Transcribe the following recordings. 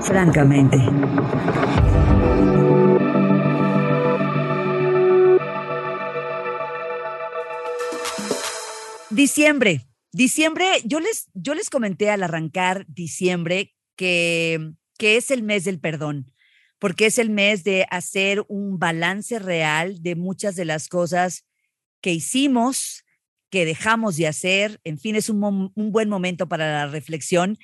Francamente. Diciembre. Diciembre, yo les, yo les comenté al arrancar diciembre que, que es el mes del perdón, porque es el mes de hacer un balance real de muchas de las cosas que hicimos, que dejamos de hacer. En fin, es un, un buen momento para la reflexión.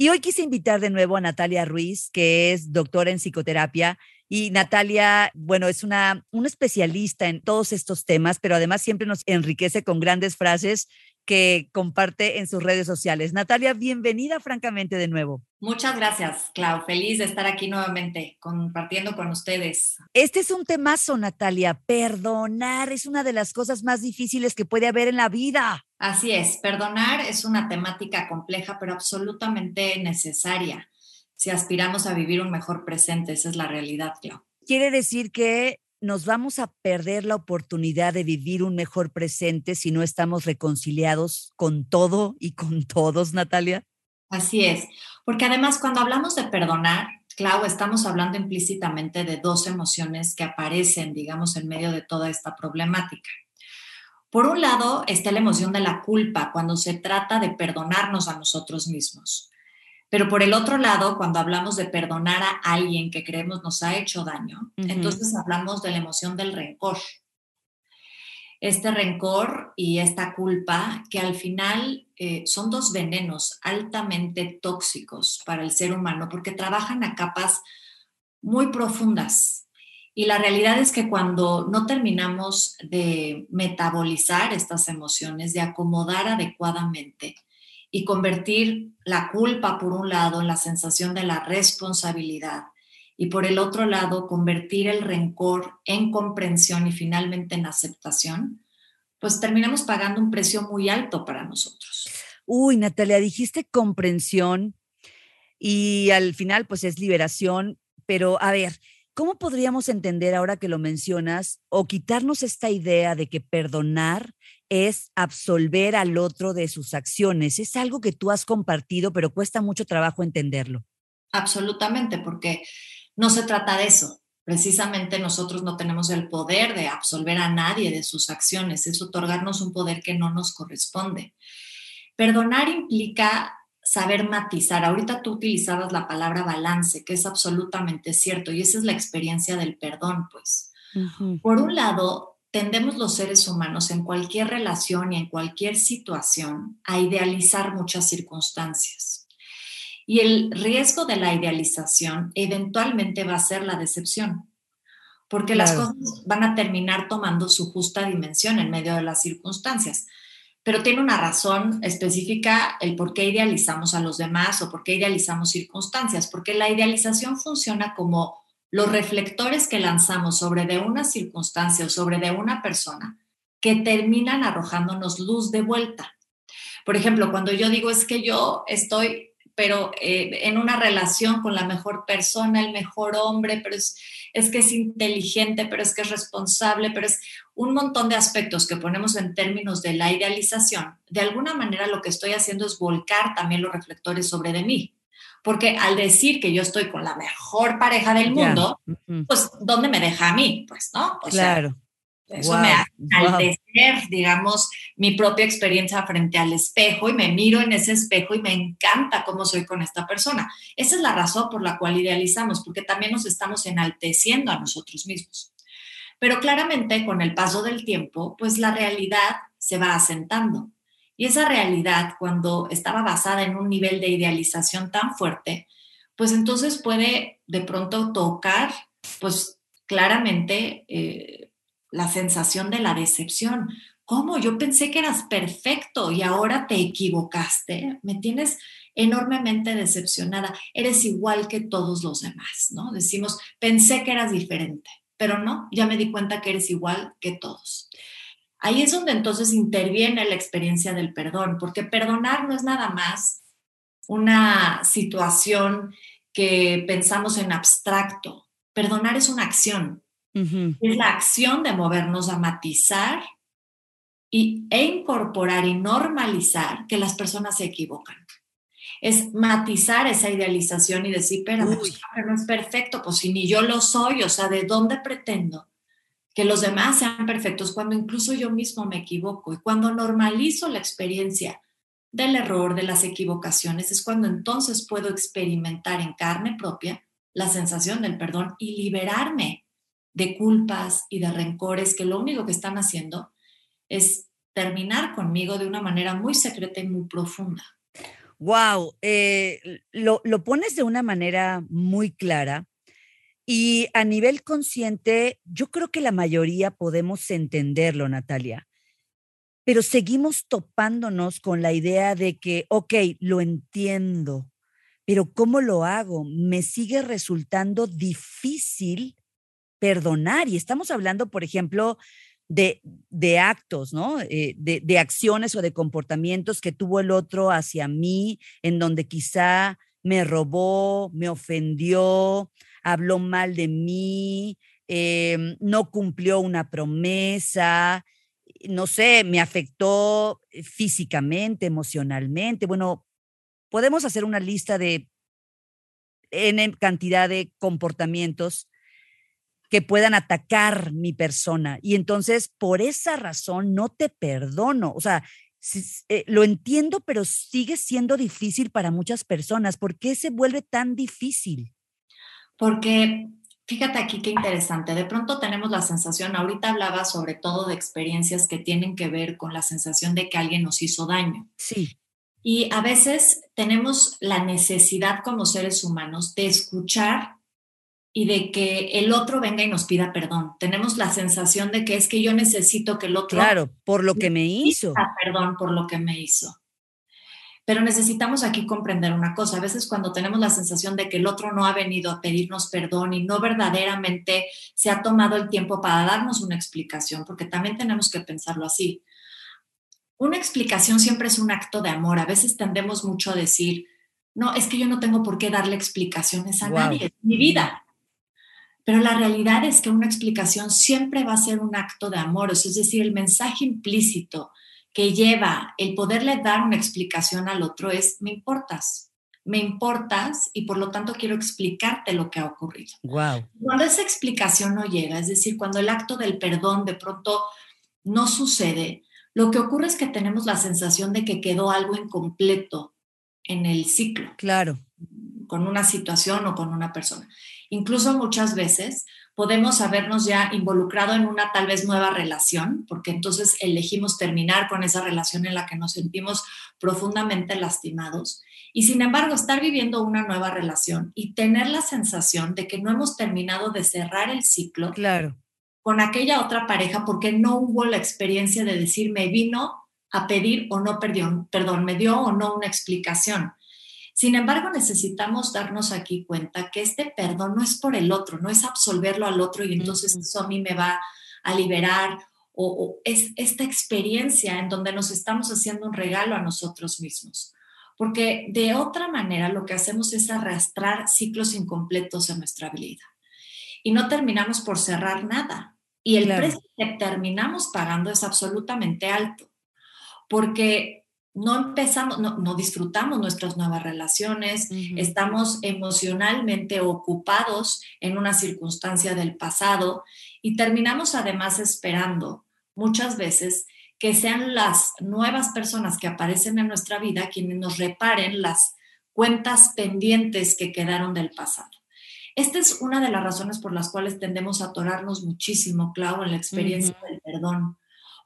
Y hoy quise invitar de nuevo a Natalia Ruiz, que es doctora en psicoterapia. Y Natalia, bueno, es una, especialista en todos estos temas, pero además siempre nos enriquece con grandes frases que comparte en sus redes sociales. Natalia, bienvenida francamente de nuevo. Muchas gracias, Clau. Feliz de estar aquí nuevamente compartiendo con ustedes. Este es un temazo, Natalia. Perdonar es una de las cosas más difíciles que puede haber en la vida. Así es, perdonar es una temática compleja, pero absolutamente necesaria si aspiramos a vivir un mejor presente. Esa es la realidad, Clau. Quiere decir que nos vamos a perder la oportunidad de vivir un mejor presente si no estamos reconciliados con todo y con todos, Natalia? Así es, porque además cuando hablamos de perdonar, Clau, estamos hablando implícitamente de dos emociones que aparecen, digamos, en medio de toda esta problemática. Por un lado está la emoción de la culpa cuando se trata de perdonarnos a nosotros mismos. Pero por el otro lado, cuando hablamos de perdonar a alguien que creemos nos ha hecho daño, entonces hablamos de la emoción del rencor. Este rencor y esta culpa que al final eh, son dos venenos altamente tóxicos para el ser humano porque trabajan a capas muy profundas. Y la realidad es que cuando no terminamos de metabolizar estas emociones, de acomodar adecuadamente, y convertir la culpa por un lado en la sensación de la responsabilidad y por el otro lado convertir el rencor en comprensión y finalmente en aceptación, pues terminamos pagando un precio muy alto para nosotros. Uy, Natalia, dijiste comprensión y al final pues es liberación, pero a ver, ¿cómo podríamos entender ahora que lo mencionas o quitarnos esta idea de que perdonar es absolver al otro de sus acciones. Es algo que tú has compartido, pero cuesta mucho trabajo entenderlo. Absolutamente, porque no se trata de eso. Precisamente nosotros no tenemos el poder de absolver a nadie de sus acciones, es otorgarnos un poder que no nos corresponde. Perdonar implica saber matizar. Ahorita tú utilizabas la palabra balance, que es absolutamente cierto, y esa es la experiencia del perdón, pues. Por un lado, tendemos los seres humanos en cualquier relación y en cualquier situación a idealizar muchas circunstancias. Y el riesgo de la idealización eventualmente va a ser la decepción, porque las cosas van a terminar tomando su justa dimensión en medio de las circunstancias. Pero tiene una razón específica el por qué idealizamos a los demás o por qué idealizamos circunstancias, porque la idealización funciona como los reflectores que lanzamos sobre de una circunstancia o sobre de una persona que terminan arrojándonos luz de vuelta. Por ejemplo, cuando yo digo es que yo estoy, pero eh, en una relación con la mejor persona, el mejor hombre, pero es, es que es inteligente, pero es que es responsable, pero es un montón de aspectos que ponemos en términos de la idealización. De alguna manera lo que estoy haciendo es volcar también los reflectores sobre de mí. Porque al decir que yo estoy con la mejor pareja del mundo, pues, ¿dónde me deja a mí? Pues, ¿no? claro. eso me hace enaltecer, digamos, mi propia experiencia frente al espejo y me miro en ese espejo y me encanta cómo soy con esta persona. Esa es la razón por la cual idealizamos, porque también nos estamos enalteciendo a nosotros mismos. Pero claramente con el paso del tiempo, pues la realidad se va asentando. Y esa realidad, cuando estaba basada en un nivel de idealización tan fuerte, pues entonces puede de pronto tocar, pues claramente, eh, la sensación de la decepción. ¿Cómo? Yo pensé que eras perfecto y ahora te equivocaste. Me tienes enormemente decepcionada. Eres igual que todos los demás, ¿no? Decimos, pensé que eras diferente, pero no, ya me di cuenta que eres igual que todos. Ahí es donde entonces interviene la experiencia del perdón, porque perdonar no es nada más una situación que pensamos en abstracto. Perdonar es una acción. Es la acción de movernos a matizar y, e incorporar y normalizar que las personas se equivocan. es matizar esa idealización y decir, pero pues, no es perfecto, pues si ni yo lo soy, o sea, ¿de dónde pretendo que los demás sean perfectos cuando incluso yo mismo me equivoco? Y cuando normalizo la experiencia del error, de las equivocaciones, es cuando entonces puedo experimentar en carne propia la sensación del perdón y liberarme de culpas y de rencores que lo único que están haciendo es terminar conmigo de una manera muy secreta y muy profunda. Wow, eh, lo, lo pones de una manera muy clara y a nivel consciente, yo creo que la mayoría podemos entenderlo, Natalia, pero seguimos topándonos con la idea de que, ok, lo entiendo, pero ¿cómo lo hago? Me sigue resultando difícil perdonar. Y estamos hablando, por ejemplo, de, de actos, ¿no? Eh, de, de, acciones o de comportamientos que tuvo el otro hacia mí, en donde quizá me robó, me ofendió, habló mal de mí, em, no cumplió una promesa, no sé, me afectó físicamente, emocionalmente. Bueno, podemos hacer una lista de N cantidad de comportamientos que puedan atacar mi persona. Y entonces, por esa razón, no te perdono. O sea, eh, lo entiendo, pero sigue siendo difícil para muchas personas. ¿Por qué se vuelve tan difícil? Porque fíjate aquí qué interesante. De pronto tenemos la sensación, ahorita hablaba sobre todo de experiencias que tienen que ver con la sensación de que alguien nos hizo daño. Sí. Y a veces tenemos la necesidad como seres humanos de escuchar y de que el otro venga y nos pida perdón. Tenemos la sensación de que es que yo necesito que el otro... Claro, por lo que me hizo. Perdón por lo que me hizo. Pero necesitamos aquí comprender una cosa. A veces cuando tenemos la sensación de que el otro no ha venido a pedirnos perdón y no verdaderamente se ha tomado el tiempo para darnos una explicación, porque también tenemos que pensarlo así. Una explicación siempre es un acto de amor. A veces tendemos mucho a decir, no, es que yo no tengo por qué darle explicaciones a nadie, es mi vida. Pero la realidad es que una explicación siempre va a ser un acto de amor, es decir, el mensaje implícito que lleva el poderle dar una explicación al otro es, me importas, me importas y por lo tanto quiero explicarte lo que ha ocurrido. Wow. Cuando esa explicación no llega, es decir, cuando el acto del perdón de pronto no sucede, lo que ocurre es que tenemos la sensación de que quedó algo incompleto en el ciclo. Claro. Con una situación o con una persona. Incluso muchas veces podemos habernos ya involucrado en una tal vez nueva relación, porque entonces elegimos terminar con esa relación en la que nos sentimos profundamente lastimados. Y sin embargo, estar viviendo una nueva relación y tener la sensación de que no hemos terminado de cerrar el ciclo claro. con aquella otra pareja porque no hubo la experiencia de decir me vino a pedir o no perdió, perdón, me dio o no una explicación. Sin embargo, necesitamos darnos aquí cuenta que este perdón no es por el otro, no es absolverlo al otro y entonces eso a mí me va a liberar o, es esta experiencia en donde nos estamos haciendo un regalo a nosotros mismos. Porque de otra manera lo que hacemos es arrastrar ciclos incompletos en nuestra vida y no terminamos por cerrar nada. Y el precio que terminamos pagando es absolutamente alto, porque no empezamos, no, disfrutamos nuestras nuevas relaciones, estamos emocionalmente ocupados en una circunstancia del pasado y terminamos además esperando muchas veces que sean las nuevas personas que aparecen en nuestra vida quienes nos reparen las cuentas pendientes que quedaron del pasado. Esta es una de las razones por las cuales tendemos a atorarnos muchísimo, Clau, en la experiencia del perdón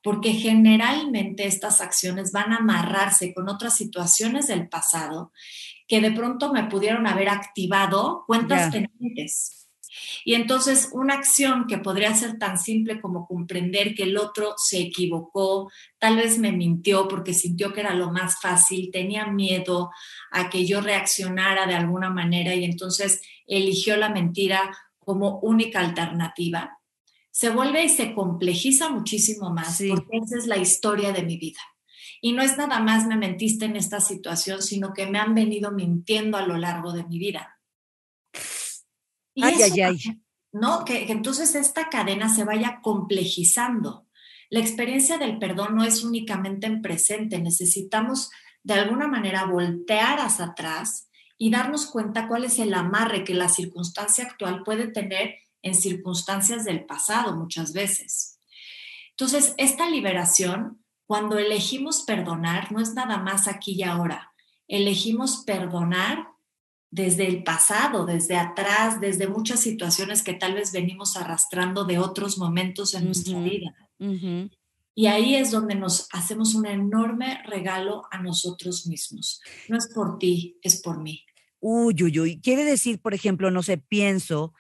porque generalmente estas acciones van a amarrarse con otras situaciones del pasado que de pronto me pudieron haber activado cuentas pendientes. Y entonces una acción que podría ser tan simple como comprender que el otro se equivocó, tal vez me mintió porque sintió que era lo más fácil, tenía miedo a que yo reaccionara de alguna manera y entonces eligió la mentira como única alternativa se vuelve y se complejiza muchísimo más porque esa es la historia de mi vida. Y no es nada más me mentiste en esta situación, sino que me han venido mintiendo a lo largo de mi vida. Y ay, ay, ay. ¿no? Que, que entonces esta cadena se vaya complejizando. La experiencia del perdón no es únicamente en presente, necesitamos de alguna manera voltear hacia atrás y darnos cuenta cuál es el amarre que la circunstancia actual puede tener en circunstancias del pasado muchas veces. Entonces, esta liberación, cuando elegimos perdonar, no es nada más aquí y ahora. Elegimos perdonar desde el pasado, desde atrás, desde muchas situaciones que tal vez venimos arrastrando de otros momentos en nuestra vida. Y ahí es donde nos hacemos un enorme regalo a nosotros mismos. No es por ti, es por mí. Uy, uy, uy. Quiere decir, por ejemplo, no sé, pienso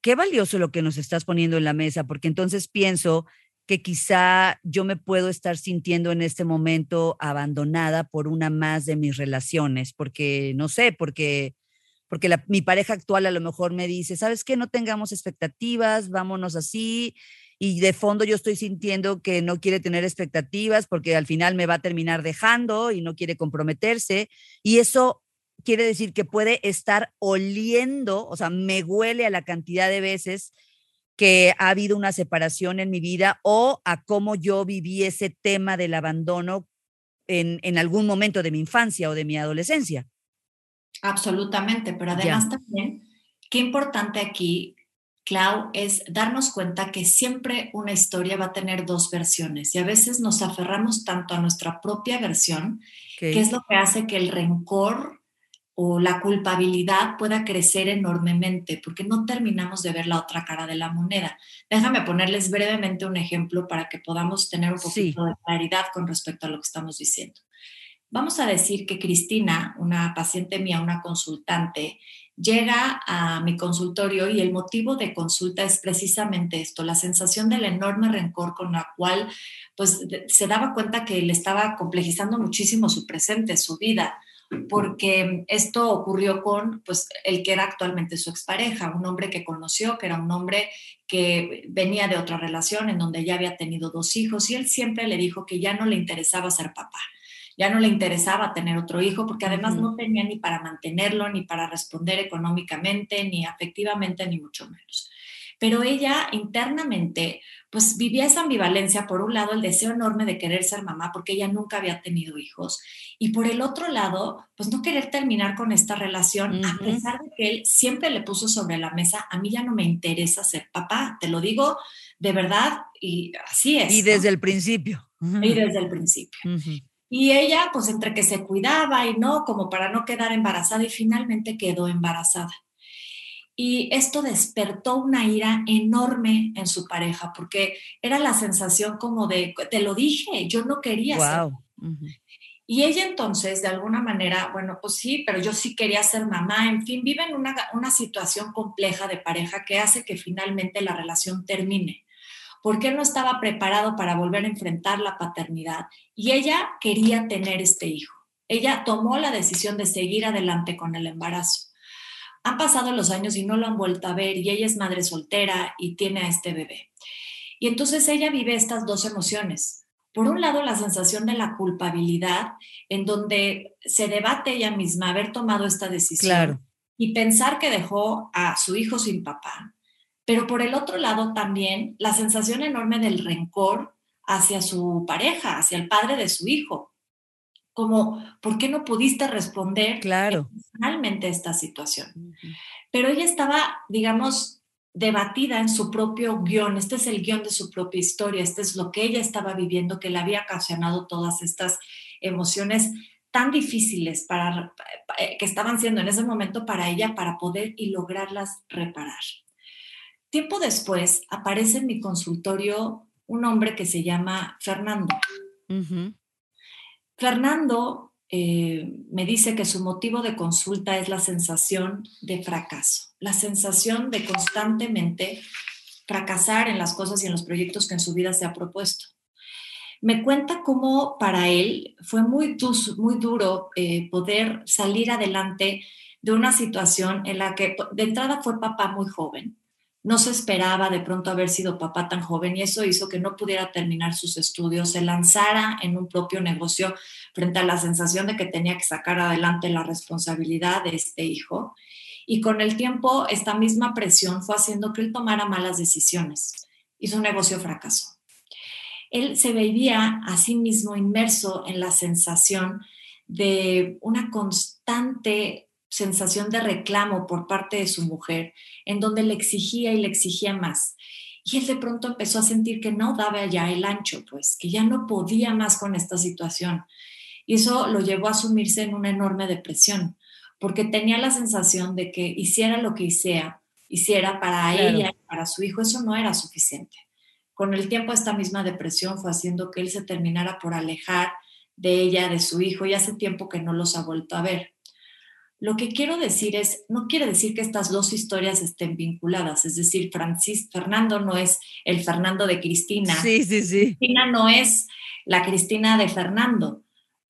qué valioso lo que nos estás poniendo en la mesa, porque entonces pienso que quizá yo me puedo estar sintiendo en este momento abandonada por una más de mis relaciones, porque no sé, porque porque mi pareja actual a lo mejor me dice, ¿sabes qué? No tengamos expectativas, vámonos así. Y de fondo yo estoy sintiendo que no quiere tener expectativas porque al final me va a terminar dejando y no quiere comprometerse. Y eso quiere decir que puede estar oliendo, o sea, me huele a la cantidad de veces que ha habido una separación en mi vida o a cómo yo viví ese tema del abandono en, en algún momento de mi infancia o de mi adolescencia. Absolutamente, pero además también, qué importante aquí, Clau, es darnos cuenta que siempre una historia va a tener dos versiones y a veces nos aferramos tanto a nuestra propia versión, que es lo que hace que el rencor o la culpabilidad pueda crecer enormemente porque no terminamos de ver la otra cara de la moneda. Déjame ponerles brevemente un ejemplo para que podamos tener un poquito de claridad con respecto a lo que estamos diciendo. Vamos a decir que Cristina, una paciente mía, una consultante, llega a mi consultorio y el motivo de consulta es precisamente esto, la sensación del enorme rencor con la cual pues se daba cuenta que le estaba complejizando muchísimo su presente, su vida porque esto ocurrió con pues, el que era actualmente su expareja, un hombre que conoció, que era un hombre que venía de otra relación en donde ya había tenido dos hijos y él siempre le dijo que ya no le interesaba ser papá, ya no le interesaba tener otro hijo porque además no tenía ni para mantenerlo, ni para responder económicamente, ni afectivamente, ni mucho menos. Pero ella internamente pues vivía esa ambivalencia, por un lado el deseo enorme de querer ser mamá porque ella nunca había tenido hijos y por el otro lado pues no querer terminar con esta relación a pesar de que él siempre le puso sobre la mesa, a mí ya no me interesa ser papá, te lo digo de verdad y así es. Y desde el principio. Y desde el principio. Y ella, pues entre que se cuidaba y no, como para no quedar embarazada, y finalmente quedó embarazada. Y esto despertó una ira enorme en su pareja, porque era la sensación como de, te lo dije, yo no quería ser. Y ella entonces, de alguna manera, bueno, pues sí, pero yo sí quería ser mamá, en fin, vive en una, una situación compleja de pareja que hace que finalmente la relación termine, porque él no estaba preparado para volver a enfrentar la paternidad y ella quería tener este hijo. Ella tomó la decisión de seguir adelante con el embarazo han pasado los años y no lo han vuelto a ver y ella es madre soltera y tiene a este bebé. Y entonces ella vive estas dos emociones. Por un lado, la sensación de la culpabilidad, en donde se debate ella misma haber tomado esta decisión y pensar que dejó a su hijo sin papá. Pero por el otro lado, también la sensación enorme del rencor hacia su pareja, hacia el padre de su hijo, como, ¿por qué no pudiste responder claro. a esta situación? Pero ella estaba, digamos, debatida en su propio guion, este es el guion de su propia historia, este es lo que ella estaba viviendo, que le había ocasionado todas estas emociones tan difíciles para, eh, que estaban siendo en ese momento para ella para poder y lograrlas reparar. Tiempo después aparece en mi consultorio un hombre que se llama Fernando. Fernando eh, me dice que su motivo de consulta es la sensación de fracaso, la sensación de constantemente fracasar en las cosas y en los proyectos que en su vida se ha propuesto. Me cuenta cómo para él fue muy, muy duro eh, poder salir adelante de una situación en la que de entrada fue papá muy joven, no se esperaba de pronto haber sido papá tan joven y eso hizo que no pudiera terminar sus estudios, se lanzara en un propio negocio frente a la sensación de que tenía que sacar adelante la responsabilidad de este hijo. Y con el tiempo, esta misma presión fue haciendo que él tomara malas decisiones y su negocio fracasó. él se veía a sí mismo inmerso en la sensación de una constante sensación de reclamo por parte de su mujer, en donde le exigía y le exigía más. Y él de pronto empezó a sentir que no daba ya el ancho, pues, que ya no podía más con esta situación. Y eso lo llevó a sumirse en una enorme depresión, porque tenía la sensación de que hiciera lo que hiciera, hiciera para ella y para su hijo, eso no era suficiente. Con el tiempo esta misma depresión fue haciendo que él se terminara por alejar de ella, de su hijo, y hace tiempo que no los ha vuelto a ver. Lo que quiero decir es, no quiere decir que estas dos historias estén vinculadas, es decir, Francis, Fernando no es el Fernando de Cristina. Sí, sí, sí. Cristina no es la Cristina de Fernando,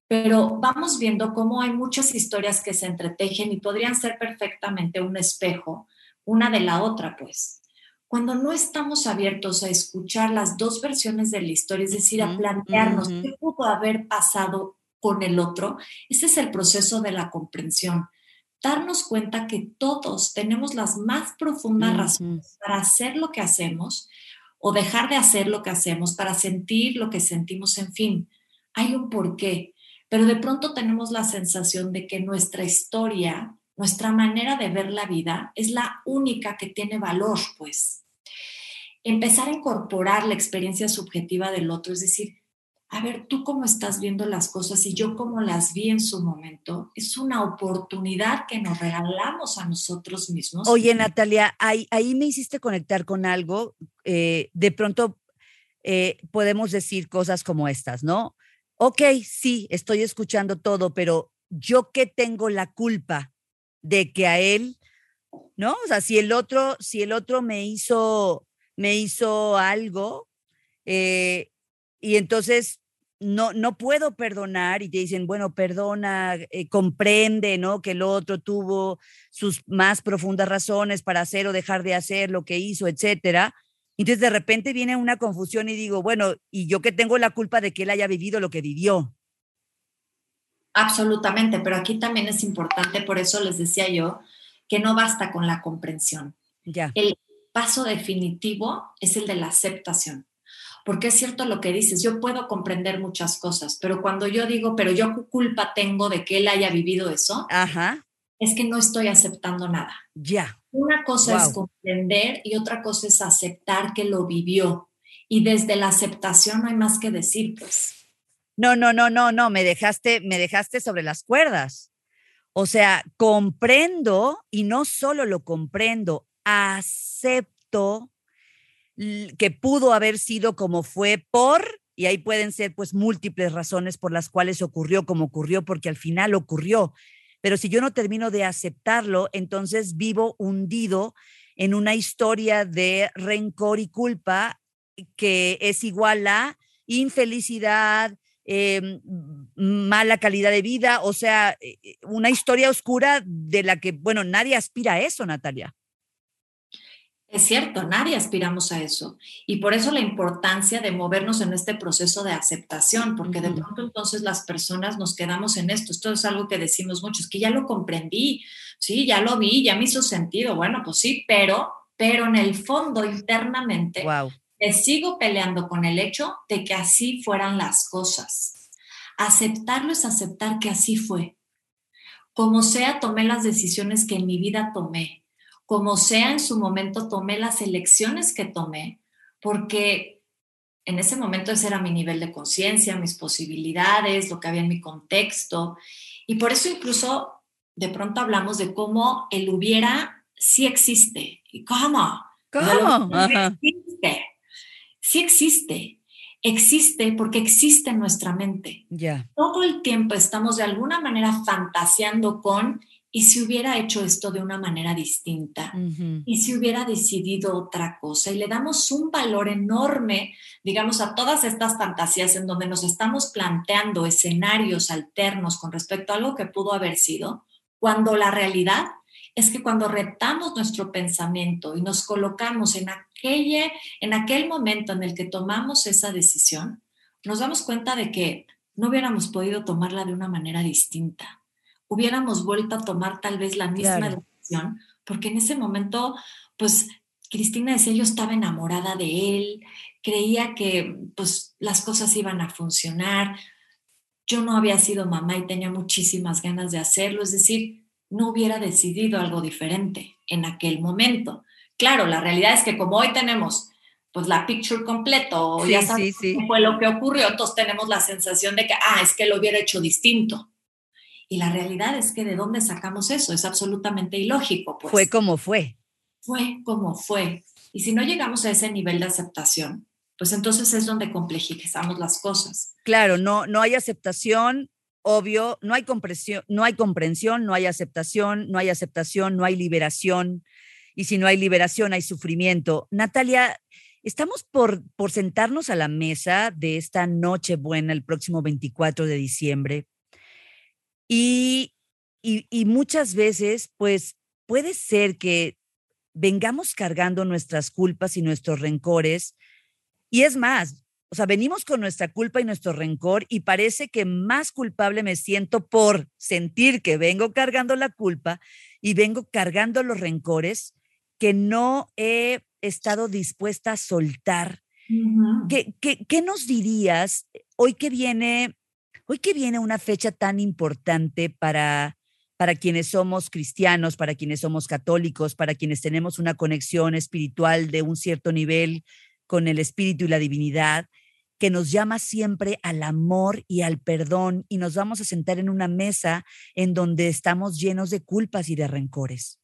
pero vamos viendo cómo hay muchas historias que se entretejen y podrían ser perfectamente un espejo, una de la otra, pues. Cuando no estamos abiertos a escuchar las dos versiones de la historia, es decir, a plantearnos qué pudo haber pasado con el otro, ese es el proceso de la comprensión darnos cuenta que todos tenemos las más profundas razones para hacer lo que hacemos o dejar de hacer lo que hacemos, para sentir lo que sentimos, en fin, hay un porqué, pero de pronto tenemos la sensación de que nuestra historia, nuestra manera de ver la vida es la única que tiene valor, pues. Empezar a incorporar la experiencia subjetiva del otro, es decir, a ver, tú cómo estás viendo las cosas y yo cómo las vi en su momento, es una oportunidad que nos regalamos a nosotros mismos. Oye, Natalia, ahí, ahí me hiciste conectar con algo. Eh, de pronto eh, podemos decir cosas como estas, ¿no? Ok, sí, estoy escuchando todo, pero yo qué tengo la culpa de que a él, ¿no? O sea, si el otro, si el otro me hizo, me hizo algo, eh, y entonces no, no puedo perdonar y te dicen, bueno, perdona, eh, comprende, ¿no? Que el otro tuvo sus más profundas razones para hacer o dejar de hacer lo que hizo, etcétera. Entonces de repente viene una confusión y digo, bueno, ¿y yo que tengo la culpa de que él haya vivido lo que vivió? Absolutamente, pero aquí también es importante, por eso les decía yo, que no basta con la comprensión. Ya. El paso definitivo es el de la aceptación porque es cierto lo que dices, yo puedo comprender muchas cosas, pero cuando yo digo, pero yo qué culpa tengo de que él haya vivido eso, Ajá. es que no estoy aceptando nada. Ya. Una cosa es comprender y otra cosa es aceptar que lo vivió. Y desde la aceptación no hay más que decir, pues. No, no, no, no, no, me dejaste, me dejaste sobre las cuerdas. O sea, comprendo y no solo lo comprendo, acepto que pudo haber sido como fue por, y ahí pueden ser pues múltiples razones por las cuales ocurrió como ocurrió, porque al final ocurrió. Pero si yo no termino de aceptarlo, entonces vivo hundido en una historia de rencor y culpa que es igual a infelicidad, em, mala calidad de vida, o sea, eh, eh, una historia oscura de la que, bueno, nadie aspira a eso, Natalia. Es cierto, nadie aspiramos a eso. Y por eso la importancia de movernos en este proceso de aceptación, porque de pronto entonces las personas nos quedamos en esto. Esto es algo que decimos muchos, que ya lo comprendí, sí, ya lo vi, ya me hizo sentido. Bueno, pues sí, pero, pero en el fondo, internamente, wow. sigo peleando con el hecho de que así fueran las cosas. Aceptarlo es aceptar que así fue. Como sea, tomé las decisiones que en mi vida tomé como sea en su momento, tomé las elecciones que tomé, porque en ese momento ese era mi nivel de conciencia, mis posibilidades, lo que había en mi contexto. Y por eso incluso de pronto hablamos de cómo el hubiera sí existe. ¿Y cómo? ¿Cómo? Sí existe. Sí existe. Existe porque existe en nuestra mente. Ya. Todo el tiempo estamos de alguna manera fantaseando con ¿y si hubiera hecho esto de una manera distinta? ¿Y si hubiera decidido otra cosa? Y le damos un valor enorme, digamos, a todas estas fantasías en donde nos estamos planteando escenarios alternos con respecto a algo que pudo haber sido, cuando la realidad es que cuando retamos nuestro pensamiento y nos colocamos en, aquella, en aquel momento en el que tomamos esa decisión, nos damos cuenta de que no hubiéramos podido tomarla de una manera distinta hubiéramos vuelto a tomar tal vez la misma decisión, porque en ese momento, pues Cristina decía, yo estaba enamorada de él, creía que pues las cosas iban a funcionar. Yo no había sido mamá y tenía muchísimas ganas de hacerlo, es decir, no hubiera decidido algo diferente en aquel momento. Claro, la realidad es que como hoy tenemos pues la picture completo, ya sabes sí, fue lo que ocurrió, todos tenemos la sensación de que, ah, es que lo hubiera hecho distinto. Y la realidad es que de dónde sacamos eso, es absolutamente ilógico. Pues. Fue como fue. Fue como fue. Y si no llegamos a ese nivel de aceptación, pues entonces es donde complejizamos las cosas. Claro, no, no hay aceptación, obvio, no hay comprensión, no hay comprensión, no hay aceptación, no hay aceptación, no hay liberación. Y si no hay liberación, hay sufrimiento. Natalia, estamos por, por sentarnos a la mesa de esta noche buena el próximo 24 de diciembre. Y, y, y muchas veces, pues puede ser que vengamos cargando nuestras culpas y nuestros rencores. Y es más, o sea, venimos con nuestra culpa y nuestro rencor y parece que más culpable me siento por sentir que vengo cargando la culpa y vengo cargando los rencores que no he estado dispuesta a soltar. ¿Qué, qué, qué nos dirías hoy que viene, hoy que viene una fecha tan importante para para quienes somos cristianos, para quienes somos católicos, para quienes tenemos una conexión espiritual de un cierto nivel con el espíritu y la divinidad, que nos llama siempre al amor y al perdón y nos vamos a sentar en una mesa en donde estamos llenos de culpas y de rencores.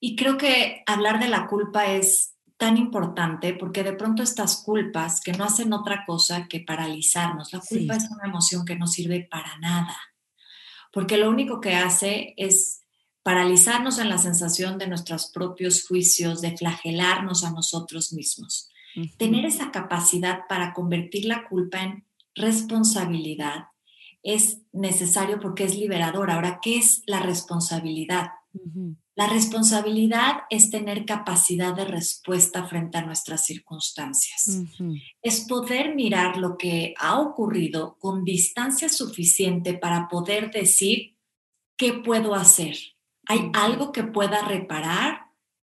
Y creo que hablar de la culpa es tan importante porque de pronto estas culpas que no hacen otra cosa que paralizarnos, la culpa es una emoción que no sirve para nada porque lo único que hace es paralizarnos en la sensación de nuestros propios juicios, de flagelarnos a nosotros mismos. Tener esa capacidad para convertir la culpa en responsabilidad es necesario porque es liberador. Ahora, ¿qué es la responsabilidad? La responsabilidad es tener capacidad de respuesta frente a nuestras circunstancias. Es poder mirar lo que ha ocurrido con distancia suficiente para poder decir, ¿qué puedo hacer? ¿Hay algo que pueda reparar?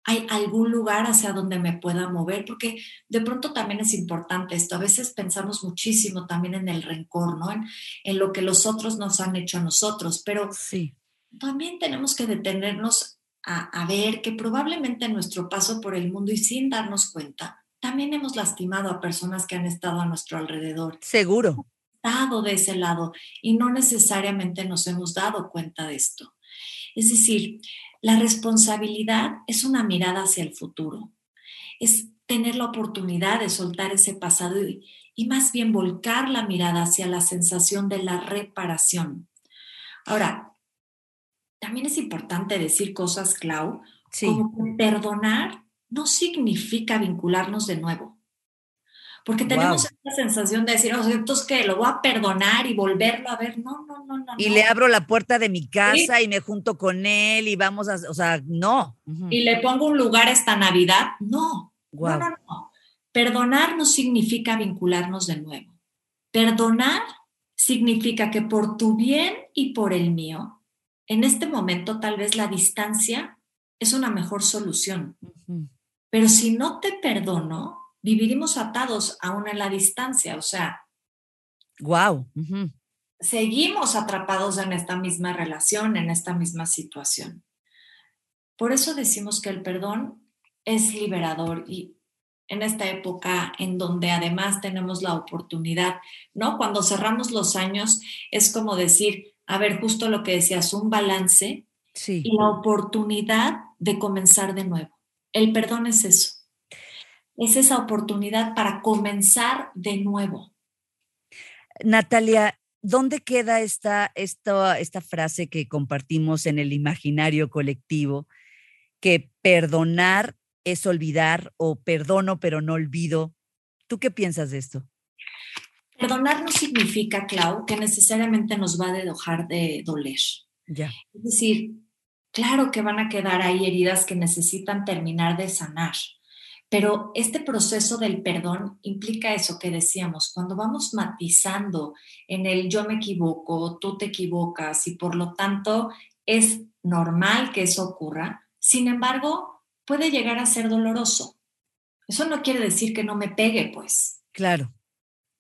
¿Hay algún lugar hacia donde me pueda mover? Porque de pronto también es importante esto. A veces pensamos muchísimo también en el rencor, ¿no? En, en lo que los otros nos han hecho a nosotros, pero sí. también tenemos que detenernos a, ver que probablemente en nuestro paso por el mundo y sin darnos cuenta, también hemos lastimado a personas que han estado a nuestro alrededor. Seguro. Estado de ese lado y no necesariamente nos hemos dado cuenta de esto. Es decir, la responsabilidad es una mirada hacia el futuro, es tener la oportunidad de soltar ese pasado y, y más bien volcar la mirada hacia la sensación de la reparación. Ahora, también es importante decir cosas, Clau, como que perdonar no significa vincularnos de nuevo. Porque tenemos esta sensación de decir, oh, entonces que lo voy a perdonar y volverlo a ver. No, no, no, no. Y le abro la puerta de mi casa y me junto con él y vamos a, o sea, no. Y le pongo un lugar esta Navidad. No, no, no, no. Perdonar no significa vincularnos de nuevo. Perdonar significa que por tu bien y por el mío, en este momento tal vez la distancia es una mejor solución. Pero si no te perdono, viviremos atados aún en la distancia. O sea, wow. Seguimos atrapados en esta misma relación, en esta misma situación. Por eso decimos que el perdón es liberador y en esta época en donde además tenemos la oportunidad, ¿no? Cuando cerramos los años es como decir, a ver, justo lo que decías, un balance y la oportunidad de comenzar de nuevo. El perdón es eso. Es esa oportunidad para comenzar de nuevo. Natalia, ¿dónde queda esta, esta, esta frase que compartimos en el imaginario colectivo? Que perdonar es olvidar o perdono pero no olvido. ¿Tú qué piensas de esto? Perdonar no significa, Clau, que necesariamente nos va a dejar de doler. Ya. Es decir, claro que van a quedar ahí heridas que necesitan terminar de sanar, pero este proceso del perdón implica eso que decíamos, cuando vamos matizando en el yo me equivoco, tú te equivocas y por lo tanto es normal que eso ocurra, sin embargo, puede llegar a ser doloroso. Eso no quiere decir que no me pegue, pues. Claro.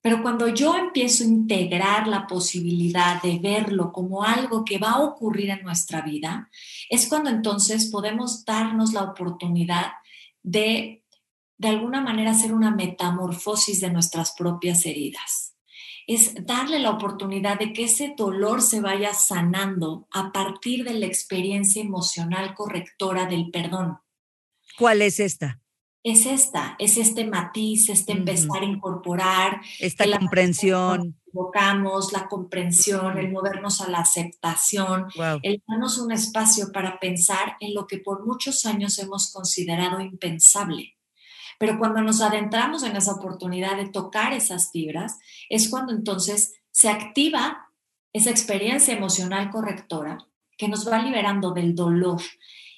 Pero cuando yo empiezo a integrar la posibilidad de verlo como algo que va a ocurrir en nuestra vida, es cuando entonces podemos darnos la oportunidad de, de alguna manera, hacer una metamorfosis de nuestras propias heridas. Es darle la oportunidad de que ese dolor se vaya sanando a partir de la experiencia emocional correctora del perdón. ¿Cuál es esta? Es esta, es este matiz, este empezar a incorporar. Esta comprensión. Evocamos la comprensión, el movernos a la aceptación, el darnos un espacio para pensar en lo que por muchos años hemos considerado impensable. Pero cuando nos adentramos en esa oportunidad de tocar esas fibras, es cuando entonces se activa esa experiencia emocional correctora que nos va liberando del dolor,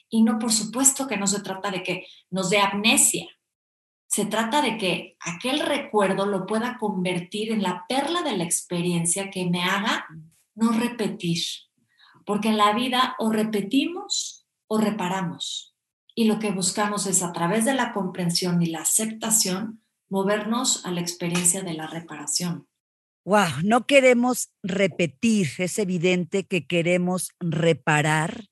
y no, por supuesto que no se trata de que nos dé amnesia. Se trata de que aquel recuerdo lo pueda convertir en la perla de la experiencia que me haga no repetir. Porque en la vida o repetimos o reparamos. Y lo que buscamos es a través de la comprensión y la aceptación movernos a la experiencia de la reparación. Wow, no queremos repetir, es evidente que queremos reparar.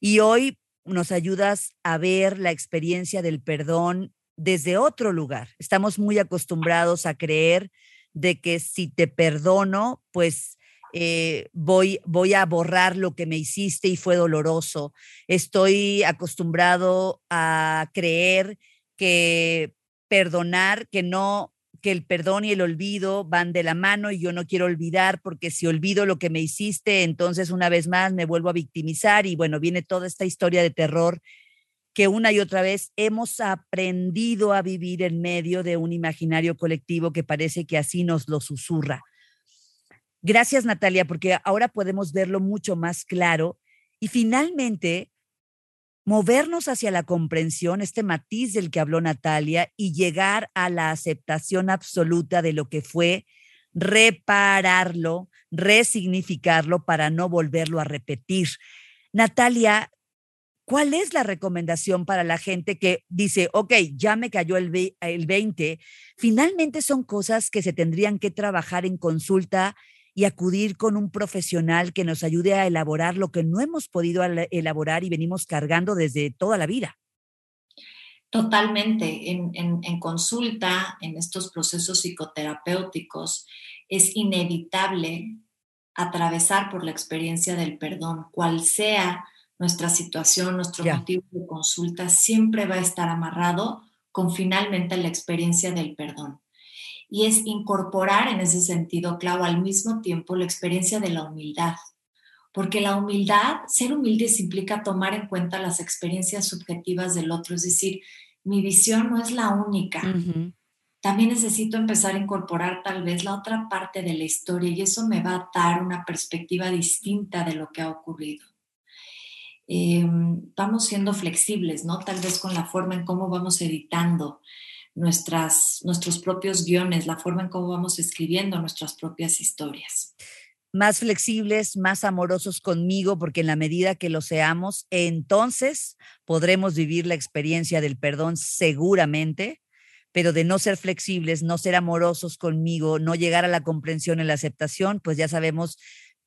Y hoy nos ayudas a ver la experiencia del perdón desde otro lugar. Estamos muy acostumbrados a creer de que si te perdono, pues eh, voy, voy a borrar lo que me hiciste y fue doloroso. Estoy acostumbrado a creer que perdonar, que no, que el perdón y el olvido van de la mano y yo no quiero olvidar porque si olvido lo que me hiciste, entonces una vez más me vuelvo a victimizar y bueno, viene toda esta historia de terror que una y otra vez hemos aprendido a vivir en medio de un imaginario colectivo que parece que así nos lo susurra. Gracias, Natalia, porque ahora podemos verlo mucho más claro y finalmente movernos hacia la comprensión, este matiz del que habló Natalia, y llegar a la aceptación absoluta de lo que fue, repararlo, resignificarlo para no volverlo a repetir. Natalia, ¿cuál es la recomendación para la gente que dice, ok, ya me cayó el, el 20? Finalmente son cosas que se tendrían que trabajar en consulta y acudir con un profesional que nos ayude a elaborar lo que no hemos podido elaborar y venimos cargando desde toda la vida. Totalmente. En, en, consulta, en estos procesos psicoterapéuticos, es inevitable atravesar por la experiencia del perdón, cual sea nuestra situación, nuestro motivo de consulta, siempre va a estar amarrado con finalmente la experiencia del perdón y es incorporar en ese sentido, Clau, al mismo tiempo la experiencia de la humildad. Porque la humildad, ser humildes implica tomar en cuenta las experiencias subjetivas del otro, es decir, mi visión no es la única. También necesito empezar a incorporar tal vez la otra parte de la historia y eso me va a dar una perspectiva distinta de lo que ha ocurrido. Em, vamos siendo flexibles, ¿no? Tal vez con la forma en cómo vamos editando, nuestras, nuestros propios guiones, la forma en cómo vamos escribiendo nuestras propias historias. Más flexibles, más amorosos conmigo, porque en la medida que lo seamos, entonces podremos vivir la experiencia del perdón seguramente, pero de no ser flexibles, no ser amorosos conmigo, no llegar a la comprensión y la aceptación, pues ya sabemos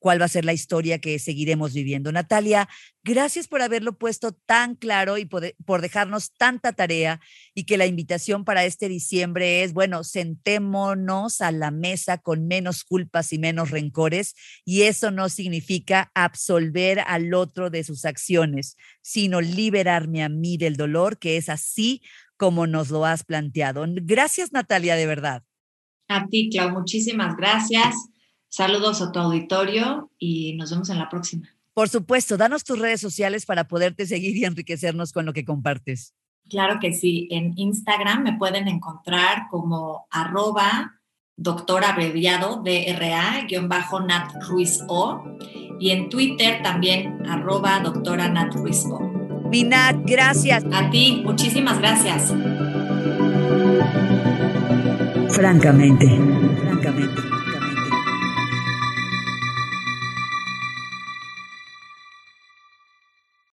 cuál va a ser la historia que seguiremos viviendo. Natalia, gracias por haberlo puesto tan claro y por, dejarnos tanta tarea y que la invitación para este diciembre es, bueno, sentémonos a la mesa con menos culpas y menos rencores y eso no significa absolver al otro de sus acciones, sino liberarme a mí del dolor, que es así como nos lo has planteado. Gracias, Natalia, de verdad. A ti, Clau, muchísimas gracias. Saludos a tu auditorio y nos vemos en la próxima. Por supuesto, danos tus redes sociales para poderte seguir y enriquecernos con lo que compartes. Claro que sí, en Instagram me pueden encontrar como arroba doctor abreviado DRA bajo Nat Ruiz O y en Twitter también arroba doctora Nat Ruiz O. Mi Nat, gracias. A ti, muchísimas gracias. Francamente, francamente.